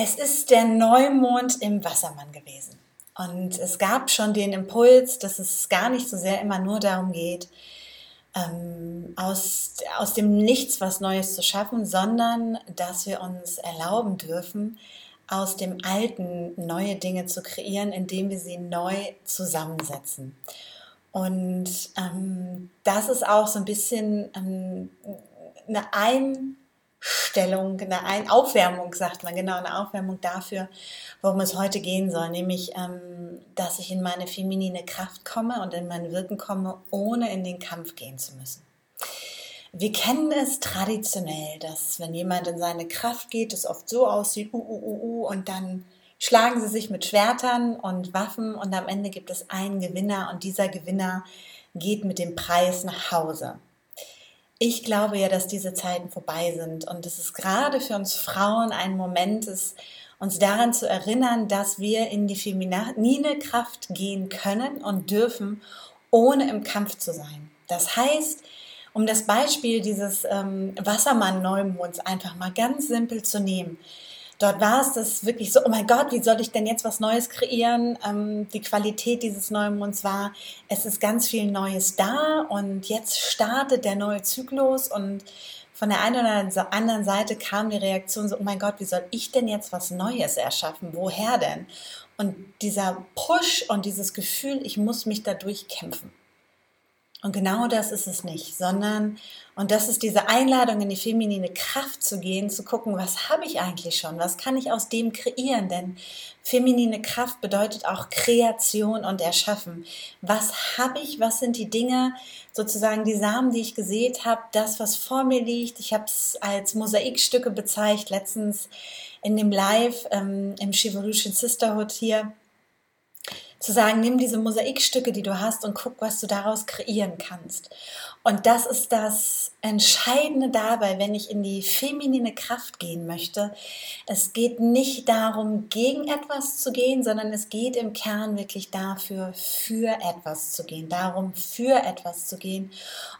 Es ist der Neumond im Wassermann gewesen. Und es gab schon den Impuls, dass es gar nicht so sehr immer nur darum geht, ähm, aus, aus dem Nichts was Neues zu schaffen, sondern dass wir uns erlauben dürfen, aus dem Alten neue Dinge zu kreieren, indem wir sie neu zusammensetzen. Und ähm, das ist auch so ein bisschen ähm, eine Ein Stellung, eine Aufwärmung, sagt man, genau, eine Aufwärmung dafür, worum es heute gehen soll, nämlich, ähm, dass ich in meine feminine Kraft komme und in mein Wirken komme, ohne in den Kampf gehen zu müssen. Wir kennen es traditionell, dass wenn jemand in seine Kraft geht, es oft so aussieht, uh, uh, uh, uh, und dann schlagen sie sich mit Schwertern und Waffen und am Ende gibt es einen Gewinner und dieser Gewinner geht mit dem Preis nach Hause ich glaube ja, dass diese Zeiten vorbei sind und es ist gerade für uns Frauen ein Moment ist, uns daran zu erinnern, dass wir in die feminine Kraft gehen können und dürfen, ohne im Kampf zu sein. Das heißt, um das Beispiel dieses ähm, Wassermann-Neumonds einfach mal ganz simpel zu nehmen, dort war es das wirklich so, oh mein Gott, wie soll ich denn jetzt was Neues kreieren? Ähm, die Qualität dieses Neumonds war, es ist ganz viel Neues da und jetzt startet der neue Zyklus und von der einen oder anderen Seite kam die Reaktion so, oh mein Gott, wie soll ich denn jetzt was Neues erschaffen? Woher denn? Und dieser Push und dieses Gefühl, ich muss mich da durchkämpfen. Und genau das ist es nicht, sondern, und das ist diese Einladung in die feminine Kraft zu gehen, zu gucken, was habe ich eigentlich schon, was kann ich aus dem kreieren, denn feminine Kraft bedeutet auch Kreation und Erschaffen. Was habe ich, was sind die Dinge, sozusagen die Samen, die ich gesät habe, das, was vor mir liegt. Ich habe es als Mosaikstücke bezeichnet, letztens in dem Live ähm, im Chivolution Sisterhood hier zu sagen, nimm diese Mosaikstücke, die du hast und guck, was du daraus kreieren kannst. Und das ist das Entscheidende dabei, wenn ich in die feminine Kraft gehen möchte. Es geht nicht darum, gegen etwas zu gehen, sondern es geht im Kern wirklich dafür, für etwas zu gehen, darum, für etwas zu gehen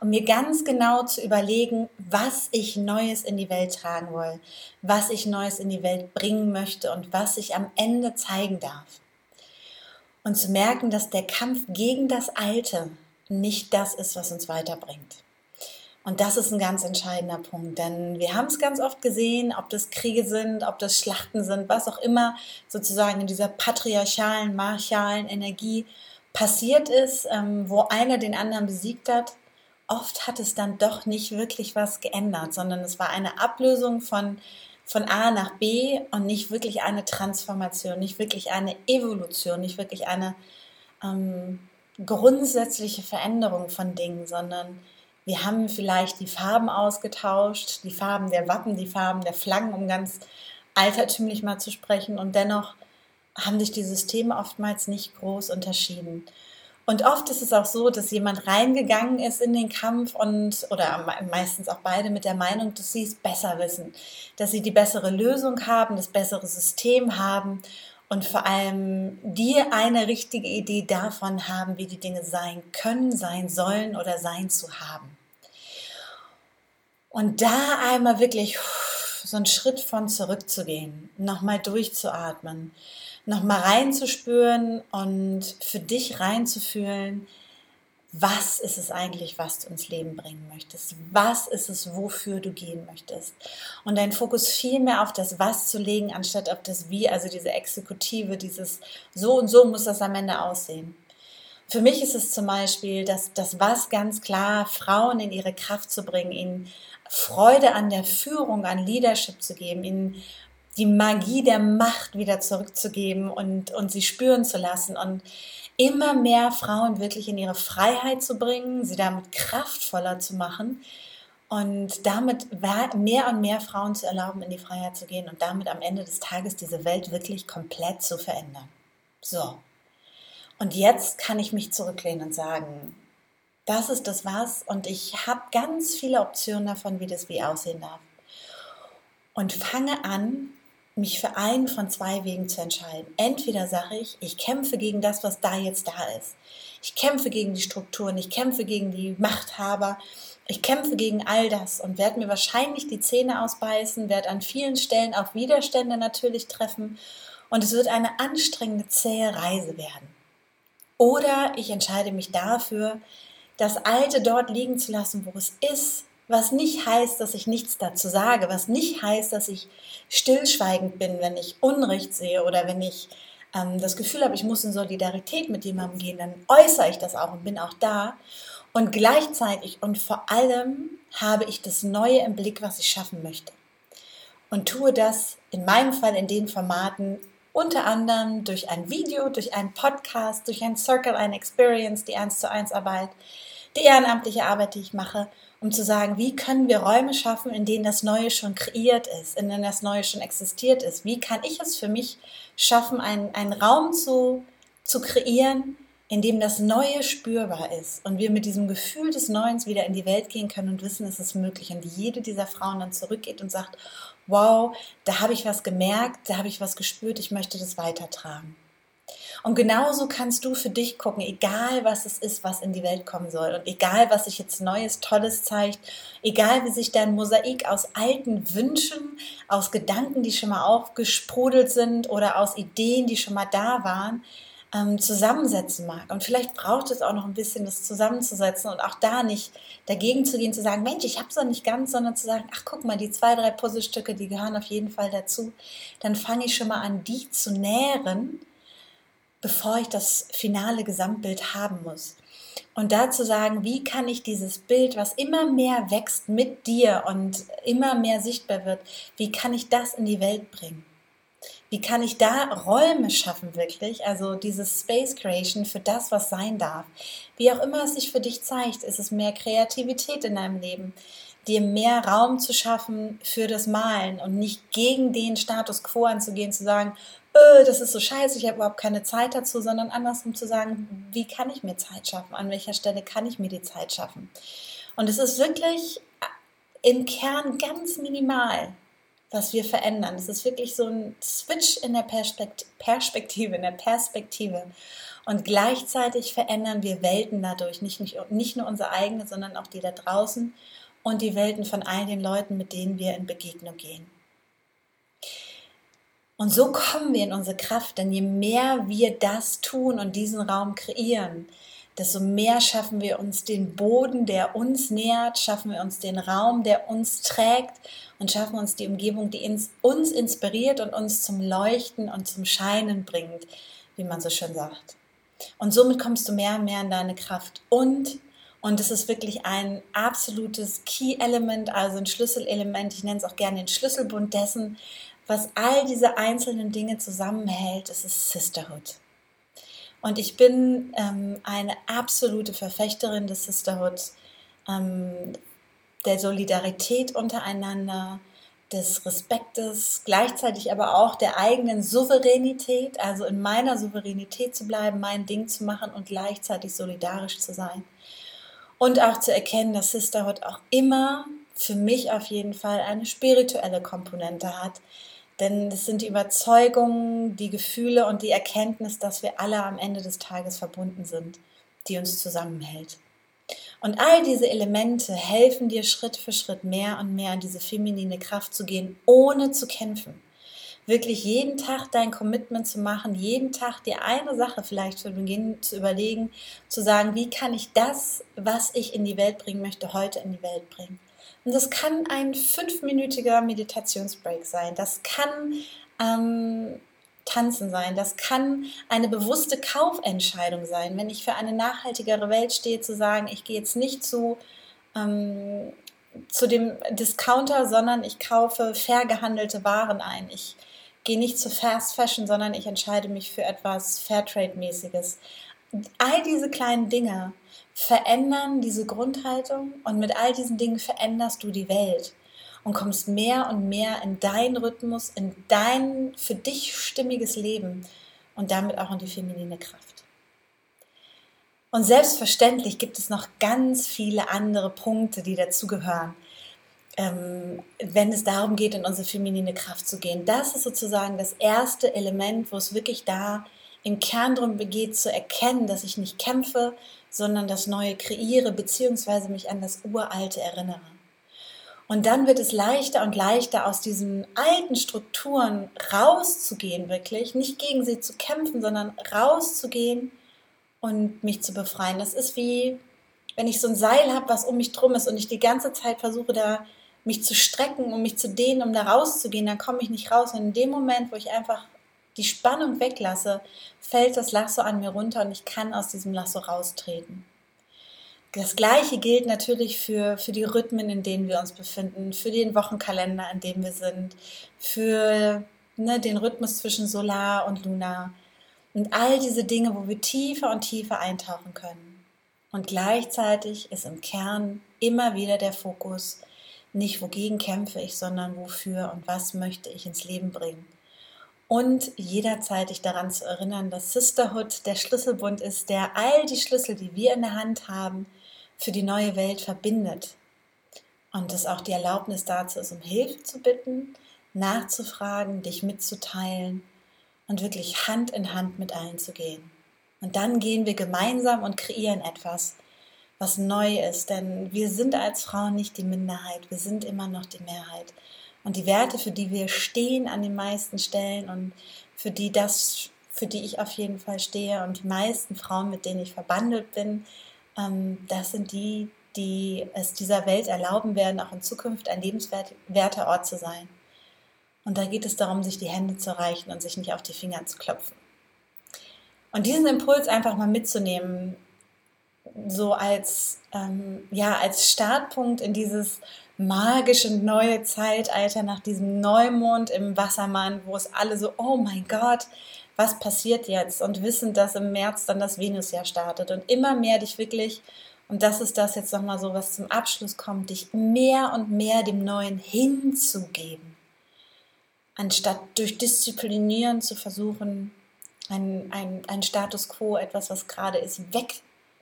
und mir ganz genau zu überlegen, was ich Neues in die Welt tragen will, was ich Neues in die Welt bringen möchte und was ich am Ende zeigen darf und zu merken, dass der Kampf gegen das Alte nicht das ist, was uns weiterbringt. Und das ist ein ganz entscheidender Punkt, denn wir haben es ganz oft gesehen, ob das Kriege sind, ob das Schlachten sind, was auch immer sozusagen in dieser patriarchalen, martialen Energie passiert ist, ähm, wo einer den anderen besiegt hat. Oft hat es dann doch nicht wirklich was geändert, sondern es war eine Ablösung von von A nach B und nicht wirklich eine Transformation, nicht wirklich eine Evolution, nicht wirklich eine ähm, grundsätzliche Veränderung von Dingen, sondern wir haben vielleicht die Farben ausgetauscht, die Farben der Wappen, die Farben der Flaggen, um ganz altertümlich mal zu sprechen. Und dennoch haben sich die Systeme oftmals nicht groß unterschieden. Und oft ist es auch so, dass jemand reingegangen ist in den Kampf und, oder meistens auch beide mit der Meinung, dass sie es besser wissen, dass sie die bessere Lösung haben, das bessere System haben und vor allem die eine richtige Idee davon haben, wie die Dinge sein können, sein sollen oder sein zu haben. Und da einmal wirklich so einen Schritt von zurückzugehen, nochmal durchzuatmen, nochmal reinzuspüren und für dich reinzufühlen, was ist es eigentlich, was du ins Leben bringen möchtest? Was ist es, wofür du gehen möchtest? Und deinen Fokus viel mehr auf das Was zu legen, anstatt auf das Wie, also diese Exekutive, dieses So und so muss das am Ende aussehen. Für mich ist es zum Beispiel, dass das Was ganz klar Frauen in ihre Kraft zu bringen, ihnen Freude an der Führung, an Leadership zu geben, ihnen die Magie der Macht wieder zurückzugeben und, und sie spüren zu lassen und immer mehr Frauen wirklich in ihre Freiheit zu bringen, sie damit kraftvoller zu machen und damit mehr und mehr Frauen zu erlauben, in die Freiheit zu gehen und damit am Ende des Tages diese Welt wirklich komplett zu verändern. So. Und jetzt kann ich mich zurücklehnen und sagen, das ist das was und ich habe ganz viele Optionen davon, wie das wie aussehen darf. Und fange an, mich für einen von zwei Wegen zu entscheiden. Entweder sage ich, ich kämpfe gegen das, was da jetzt da ist. Ich kämpfe gegen die Strukturen, ich kämpfe gegen die Machthaber, ich kämpfe gegen all das und werde mir wahrscheinlich die Zähne ausbeißen, werde an vielen Stellen auch Widerstände natürlich treffen und es wird eine anstrengende, zähe Reise werden. Oder ich entscheide mich dafür, das Alte dort liegen zu lassen, wo es ist, was nicht heißt, dass ich nichts dazu sage, was nicht heißt, dass ich stillschweigend bin, wenn ich Unrecht sehe oder wenn ich ähm, das Gefühl habe, ich muss in Solidarität mit jemandem gehen, dann äußere ich das auch und bin auch da. Und gleichzeitig und vor allem habe ich das Neue im Blick, was ich schaffen möchte. Und tue das in meinem Fall in den Formaten unter anderem durch ein Video, durch einen Podcast, durch ein Circle, eine Experience, die 1 zu 1 Arbeit, die ehrenamtliche Arbeit, die ich mache, um zu sagen, wie können wir Räume schaffen, in denen das Neue schon kreiert ist, in denen das Neue schon existiert ist. Wie kann ich es für mich schaffen, einen, einen Raum zu, zu kreieren, in dem das Neue spürbar ist und wir mit diesem Gefühl des Neuens wieder in die Welt gehen können und wissen, es ist möglich. Und jede dieser Frauen dann zurückgeht und sagt, wow, da habe ich was gemerkt, da habe ich was gespürt, ich möchte das weitertragen. Und genauso kannst du für dich gucken, egal was es ist, was in die Welt kommen soll und egal was sich jetzt Neues, Tolles zeigt, egal wie sich dein Mosaik aus alten Wünschen, aus Gedanken, die schon mal aufgesprudelt sind oder aus Ideen, die schon mal da waren, ähm, zusammensetzen mag. Und vielleicht braucht es auch noch ein bisschen, das zusammenzusetzen und auch da nicht dagegen zu gehen, zu sagen, Mensch, ich habe es noch nicht ganz, sondern zu sagen, ach guck mal, die zwei, drei Puzzlestücke, die gehören auf jeden Fall dazu. Dann fange ich schon mal an, die zu nähren, bevor ich das finale Gesamtbild haben muss. Und da zu sagen, wie kann ich dieses Bild, was immer mehr wächst mit dir und immer mehr sichtbar wird, wie kann ich das in die Welt bringen? Wie kann ich da Räume schaffen, wirklich? Also dieses Space Creation für das, was sein darf. Wie auch immer es sich für dich zeigt, ist es mehr Kreativität in deinem Leben, dir mehr Raum zu schaffen für das Malen und nicht gegen den Status quo anzugehen, zu sagen, öh, das ist so scheiße, ich habe überhaupt keine Zeit dazu, sondern andersrum zu sagen, wie kann ich mir Zeit schaffen? An welcher Stelle kann ich mir die Zeit schaffen? Und es ist wirklich im Kern ganz minimal was wir verändern. Es ist wirklich so ein Switch in der Perspektive, in der Perspektive. Und gleichzeitig verändern wir Welten dadurch, nicht, nicht, nicht nur unsere eigene, sondern auch die da draußen und die Welten von all den Leuten, mit denen wir in Begegnung gehen. Und so kommen wir in unsere Kraft, denn je mehr wir das tun und diesen Raum kreieren, desto mehr schaffen wir uns den Boden, der uns nährt, schaffen wir uns den Raum, der uns trägt und schaffen uns die Umgebung, die uns inspiriert und uns zum Leuchten und zum Scheinen bringt, wie man so schön sagt. Und somit kommst du mehr und mehr in deine Kraft. Und, und es ist wirklich ein absolutes Key-Element, also ein Schlüsselelement, ich nenne es auch gerne den Schlüsselbund dessen, was all diese einzelnen Dinge zusammenhält, es ist Sisterhood. Und ich bin ähm, eine absolute Verfechterin des Sisterhood, ähm, der Solidarität untereinander, des Respektes, gleichzeitig aber auch der eigenen Souveränität, also in meiner Souveränität zu bleiben, mein Ding zu machen und gleichzeitig solidarisch zu sein. Und auch zu erkennen, dass Sisterhood auch immer für mich auf jeden Fall eine spirituelle Komponente hat, denn es sind die Überzeugungen, die Gefühle und die Erkenntnis, dass wir alle am Ende des Tages verbunden sind, die uns zusammenhält. Und all diese Elemente helfen dir Schritt für Schritt mehr und mehr in diese feminine Kraft zu gehen, ohne zu kämpfen. Wirklich jeden Tag dein Commitment zu machen, jeden Tag dir eine Sache vielleicht zu Beginn zu überlegen, zu sagen, wie kann ich das, was ich in die Welt bringen möchte, heute in die Welt bringen. Und das kann ein fünfminütiger Meditationsbreak sein. Das kann ähm, Tanzen sein. Das kann eine bewusste Kaufentscheidung sein. Wenn ich für eine nachhaltigere Welt stehe, zu sagen, ich gehe jetzt nicht zu, ähm, zu dem Discounter, sondern ich kaufe fair gehandelte Waren ein. Ich gehe nicht zu Fast Fashion, sondern ich entscheide mich für etwas Fairtrade-mäßiges. All diese kleinen Dinge verändern diese Grundhaltung und mit all diesen Dingen veränderst du die Welt und kommst mehr und mehr in deinen Rhythmus, in dein für dich stimmiges Leben. und damit auch in die feminine Kraft. Und selbstverständlich gibt es noch ganz viele andere Punkte, die dazugehören, ähm, wenn es darum geht, in unsere feminine Kraft zu gehen. Das ist sozusagen das erste Element, wo es wirklich da im Kern darum geht, zu erkennen, dass ich nicht kämpfe, sondern das Neue kreiere, beziehungsweise mich an das Uralte erinnere. Und dann wird es leichter und leichter, aus diesen alten Strukturen rauszugehen, wirklich, nicht gegen sie zu kämpfen, sondern rauszugehen und mich zu befreien. Das ist wie, wenn ich so ein Seil habe, was um mich drum ist und ich die ganze Zeit versuche, da mich zu strecken, um mich zu dehnen, um da rauszugehen, dann komme ich nicht raus. Und in dem Moment, wo ich einfach die Spannung weglasse, fällt das Lasso an mir runter und ich kann aus diesem Lasso raustreten. Das gleiche gilt natürlich für, für die Rhythmen, in denen wir uns befinden, für den Wochenkalender, in dem wir sind, für ne, den Rhythmus zwischen Solar und Lunar und all diese Dinge, wo wir tiefer und tiefer eintauchen können. Und gleichzeitig ist im Kern immer wieder der Fokus, nicht wogegen kämpfe ich, sondern wofür und was möchte ich ins Leben bringen. Und jederzeit dich daran zu erinnern, dass Sisterhood der Schlüsselbund ist, der all die Schlüssel, die wir in der Hand haben, für die neue Welt verbindet. Und dass auch die Erlaubnis dazu ist, um Hilfe zu bitten, nachzufragen, dich mitzuteilen und wirklich Hand in Hand mit allen zu gehen. Und dann gehen wir gemeinsam und kreieren etwas, was neu ist. Denn wir sind als Frauen nicht die Minderheit, wir sind immer noch die Mehrheit. Und die Werte, für die wir stehen an den meisten Stellen und für die das, für die ich auf jeden Fall stehe und die meisten Frauen, mit denen ich verbandelt bin, ähm, das sind die, die es dieser Welt erlauben werden, auch in Zukunft ein lebenswerter Ort zu sein. Und da geht es darum, sich die Hände zu reichen und sich nicht auf die Finger zu klopfen. Und diesen Impuls einfach mal mitzunehmen, so als, ähm, ja, als Startpunkt in dieses magische neue Zeitalter nach diesem Neumond im Wassermann, wo es alle so, oh mein Gott, was passiert jetzt? Und wissen, dass im März dann das Venusjahr startet und immer mehr dich wirklich, und das ist das jetzt nochmal so, was zum Abschluss kommt, dich mehr und mehr dem Neuen hinzugeben. Anstatt durch Disziplinieren zu versuchen, ein, ein, ein Status quo, etwas, was gerade ist,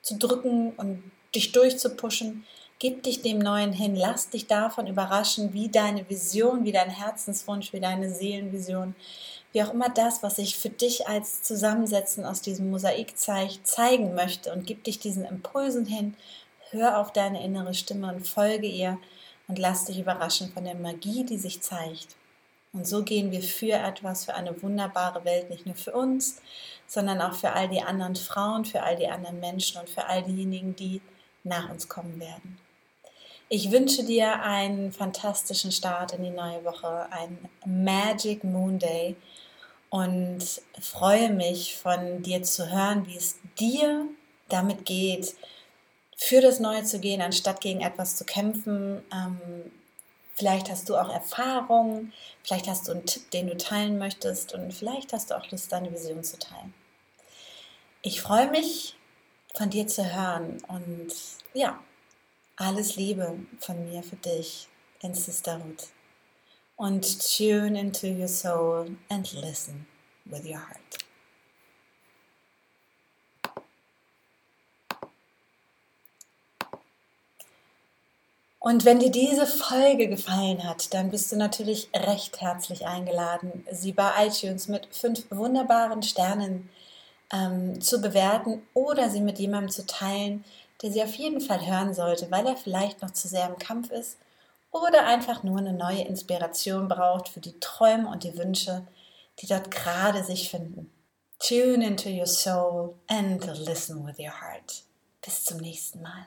wegzudrücken und dich durchzupuschen, Gib dich dem Neuen hin, lass dich davon überraschen, wie deine Vision, wie dein Herzenswunsch, wie deine Seelenvision, wie auch immer das, was sich für dich als Zusammensetzen aus diesem Mosaik zeigt, zeigen möchte. Und gib dich diesen Impulsen hin, hör auf deine innere Stimme und folge ihr. Und lass dich überraschen von der Magie, die sich zeigt. Und so gehen wir für etwas, für eine wunderbare Welt, nicht nur für uns, sondern auch für all die anderen Frauen, für all die anderen Menschen und für all diejenigen, die nach uns kommen werden. Ich wünsche dir einen fantastischen Start in die neue Woche, ein Magic Moon Day und freue mich von dir zu hören, wie es dir damit geht, für das Neue zu gehen, anstatt gegen etwas zu kämpfen. Ähm, vielleicht hast du auch Erfahrungen, vielleicht hast du einen Tipp, den du teilen möchtest und vielleicht hast du auch Lust, deine Vision zu teilen. Ich freue mich, von dir zu hören und ja, alles Liebe von mir für dich in Sisterhood. Und tune into your soul and listen with your heart. Und wenn dir diese Folge gefallen hat, dann bist du natürlich recht herzlich eingeladen, sie bei iTunes mit fünf wunderbaren Sternen ähm, zu bewerten oder sie mit jemandem zu teilen, der sie auf jeden Fall hören sollte, weil er vielleicht noch zu sehr im Kampf ist oder einfach nur eine neue Inspiration braucht für die Träume und die Wünsche, die dort gerade sich finden. Tune into your soul and listen with your heart. Bis zum nächsten Mal.